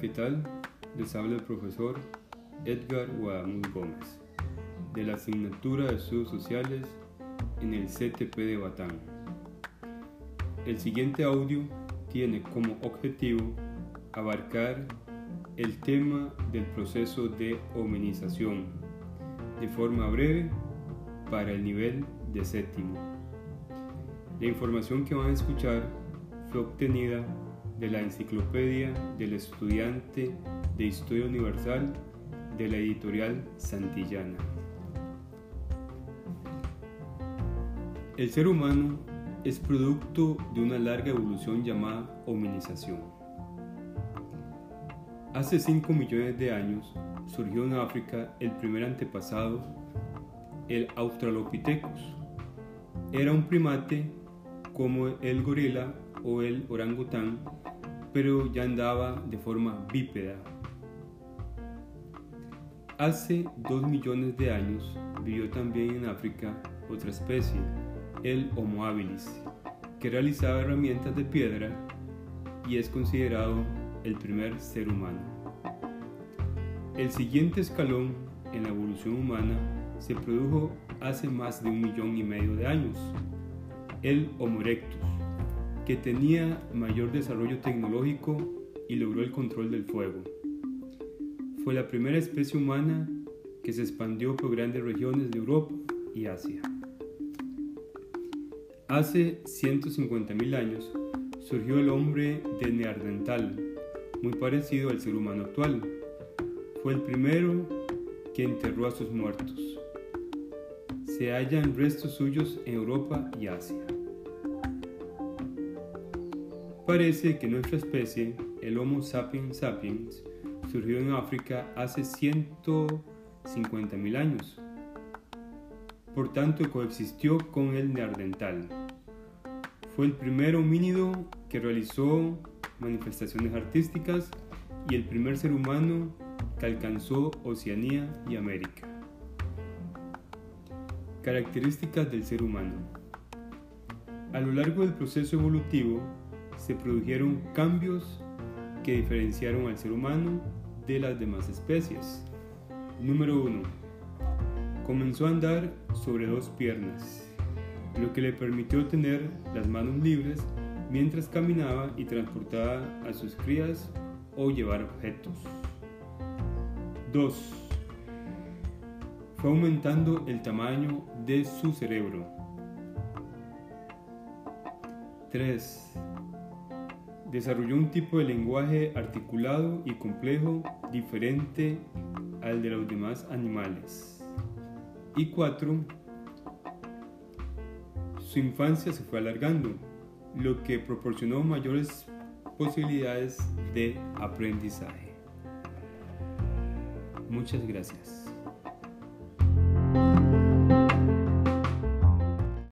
¿qué tal? Les habla el profesor Edgar Guadamuz Gómez, de la asignatura de Estudios Sociales en el CTP de Batán. El siguiente audio tiene como objetivo abarcar el tema del proceso de hominización de forma breve para el nivel de séptimo. La información que van a escuchar fue obtenida de la Enciclopedia del Estudiante de Historia Universal de la editorial Santillana. El ser humano es producto de una larga evolución llamada hominización. Hace 5 millones de años surgió en África el primer antepasado, el Australopithecus. Era un primate como el gorila o el orangután pero ya andaba de forma bípeda. Hace dos millones de años vivió también en África otra especie, el Homo habilis, que realizaba herramientas de piedra y es considerado el primer ser humano. El siguiente escalón en la evolución humana se produjo hace más de un millón y medio de años, el Homo erectus, que tenía mayor desarrollo tecnológico y logró el control del fuego. Fue la primera especie humana que se expandió por grandes regiones de Europa y Asia. Hace 150.000 años surgió el hombre de Neandertal, muy parecido al ser humano actual. Fue el primero que enterró a sus muertos. Se hallan restos suyos en Europa y Asia. Parece que nuestra especie, el Homo sapiens sapiens, surgió en África hace 150.000 años. Por tanto, coexistió con el neandertal. Fue el primer homínido que realizó manifestaciones artísticas y el primer ser humano que alcanzó Oceanía y América. Características del ser humano. A lo largo del proceso evolutivo, se produjeron cambios que diferenciaron al ser humano de las demás especies. Número 1. Comenzó a andar sobre dos piernas, lo que le permitió tener las manos libres mientras caminaba y transportaba a sus crías o llevar objetos. 2. Fue aumentando el tamaño de su cerebro. 3 desarrolló un tipo de lenguaje articulado y complejo diferente al de los demás animales. Y cuatro, su infancia se fue alargando, lo que proporcionó mayores posibilidades de aprendizaje. Muchas gracias.